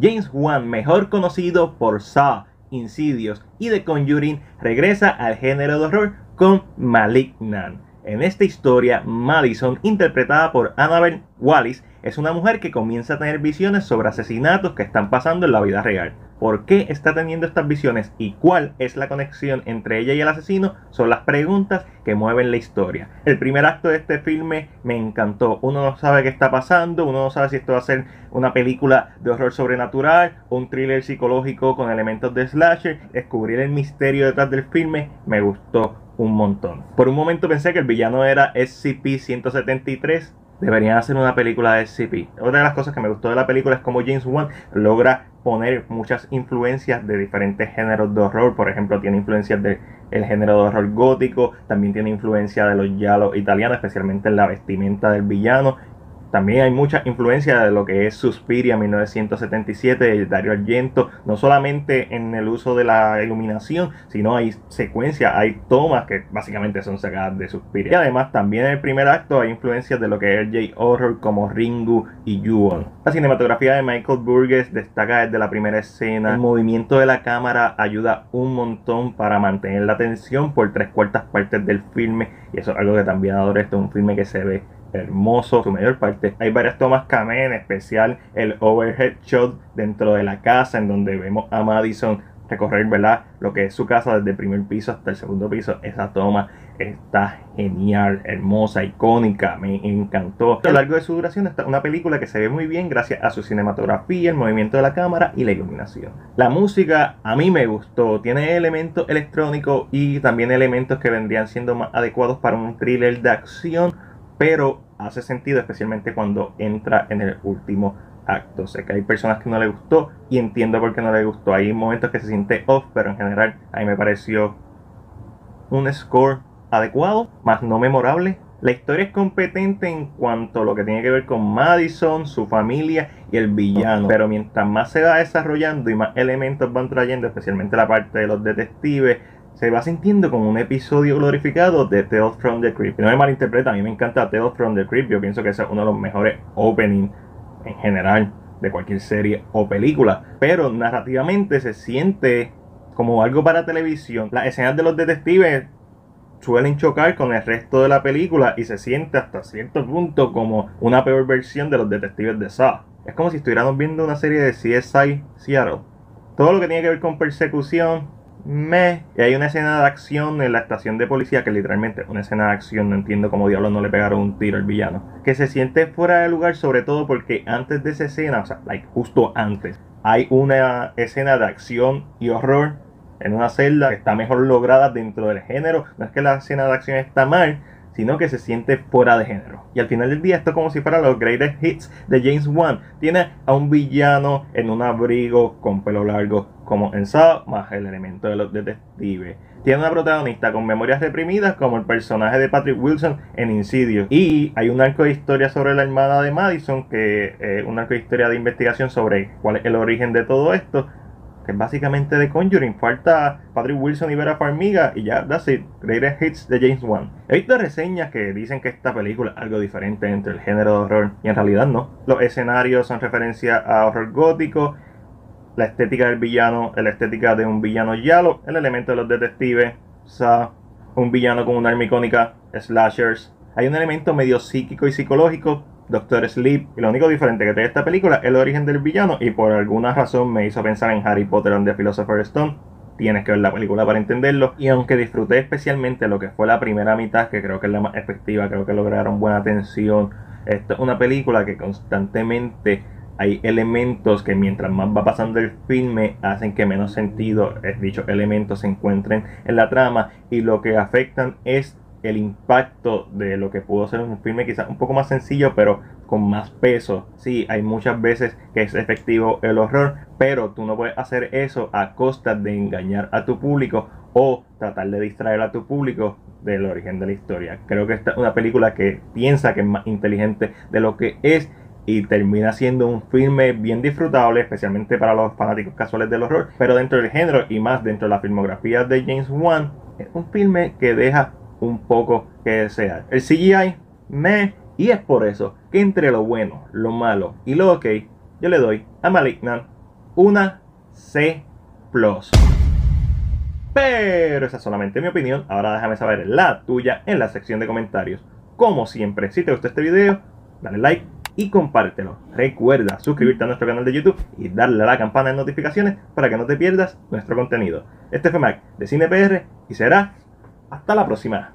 James Wan, mejor conocido por Saw, Insidious y The Conjuring, regresa al género de horror con Malignant. En esta historia, Madison, interpretada por Annabelle Wallis, es una mujer que comienza a tener visiones sobre asesinatos que están pasando en la vida real. ¿Por qué está teniendo estas visiones y cuál es la conexión entre ella y el asesino? Son las preguntas que mueven la historia. El primer acto de este filme me encantó. Uno no sabe qué está pasando, uno no sabe si esto va a ser una película de horror sobrenatural, un thriller psicológico con elementos de slasher. Descubrir el misterio detrás del filme me gustó un montón. Por un momento pensé que el villano era SCP-173. Deberían hacer una película de SCP. Otra de las cosas que me gustó de la película es como James Wan logra poner muchas influencias de diferentes géneros de horror. Por ejemplo, tiene influencias del género de horror gótico, también tiene influencia de los yalos italianos, especialmente en la vestimenta del villano también hay mucha influencia de lo que es Suspiria 1977 de Dario Argento, no solamente en el uso de la iluminación, sino hay secuencias, hay tomas que básicamente son sacadas de Suspiria. Y además también en el primer acto hay influencias de lo que es el J-Horror como Ringu y Yuon. La cinematografía de Michael Burgess destaca desde la primera escena. El movimiento de la cámara ayuda un montón para mantener la atención por tres cuartas partes del filme y eso es algo que también adoro. Esto es un filme que se ve hermoso, su mayor parte. Hay varias tomas camé, en especial el overhead shot dentro de la casa, en donde vemos a Madison recorrer, ¿verdad? Lo que es su casa desde el primer piso hasta el segundo piso. Esa toma está genial, hermosa, icónica, me encantó. A lo largo de su duración está una película que se ve muy bien gracias a su cinematografía, el movimiento de la cámara y la iluminación. La música a mí me gustó, tiene elementos electrónicos y también elementos que vendrían siendo más adecuados para un thriller de acción pero hace sentido especialmente cuando entra en el último acto. Sé que hay personas que no le gustó y entiendo por qué no le gustó. Hay momentos que se siente off, pero en general a mí me pareció un score adecuado, más no memorable. La historia es competente en cuanto a lo que tiene que ver con Madison, su familia y el villano. Pero mientras más se va desarrollando y más elementos van trayendo, especialmente la parte de los detectives, se va sintiendo como un episodio glorificado de Tales from the Crypt. No me malinterpreta, a mí me encanta Tales from the Crypt. Yo pienso que es uno de los mejores openings en general de cualquier serie o película. Pero narrativamente se siente como algo para televisión. Las escenas de los detectives suelen chocar con el resto de la película y se siente hasta cierto punto como una peor versión de los detectives de Saw. Es como si estuviéramos viendo una serie de CSI Seattle. Todo lo que tiene que ver con persecución, me. Y hay una escena de acción en la estación de policía que literalmente una escena de acción, no entiendo cómo diablos no le pegaron un tiro al villano. Que se siente fuera de lugar, sobre todo porque antes de esa escena, o sea, like, justo antes, hay una escena de acción y horror en una celda que está mejor lograda dentro del género. No es que la escena de acción está mal, sino que se siente fuera de género. Y al final del día, esto es como si fuera los greatest hits de James Wan. Tiene a un villano en un abrigo con pelo largo, como en Saw, más el elemento de los detectives. Tiene una protagonista con memorias reprimidas, como el personaje de Patrick Wilson en Insidious. Y hay un arco de historia sobre la hermana de Madison, que es un arco de historia de investigación sobre cuál es el origen de todo esto que es básicamente de Conjuring. Falta Patrick Wilson y Vera Farmiga y ya, that's it. Greatest Hits de James Wan. He visto reseñas que dicen que esta película es algo diferente entre el género de horror y en realidad no. Los escenarios son referencia a horror gótico, la estética del villano, la estética de un villano yalo, el elemento de los detectives, un villano con una arma icónica, slashers. Hay un elemento medio psíquico y psicológico Doctor Sleep. Y lo único diferente que tiene esta película es el origen del villano. Y por alguna razón me hizo pensar en Harry Potter and the Stone. Tienes que ver la película para entenderlo. Y aunque disfruté especialmente lo que fue la primera mitad, que creo que es la más efectiva, creo que lograron buena atención. Esto es una película que constantemente hay elementos que mientras más va pasando el filme hacen que menos sentido es dicho elementos se encuentren en la trama y lo que afectan es el impacto de lo que pudo ser un filme quizás un poco más sencillo, pero con más peso. Sí, hay muchas veces que es efectivo el horror, pero tú no puedes hacer eso a costa de engañar a tu público o tratar de distraer a tu público del origen de la historia. Creo que esta es una película que piensa que es más inteligente de lo que es y termina siendo un filme bien disfrutable, especialmente para los fanáticos casuales del horror, pero dentro del género y más dentro de la filmografía de James Wan, es un filme que deja un poco que desear. El CGI me y es por eso que entre lo bueno, lo malo y lo ok, yo le doy a Malignant una C. Pero esa es solamente mi opinión. Ahora déjame saber la tuya en la sección de comentarios. Como siempre, si te gustó este video, dale like y compártelo. Recuerda suscribirte a nuestro canal de YouTube y darle a la campana de notificaciones para que no te pierdas nuestro contenido. Este fue Mac de CinePR y será hasta la próxima.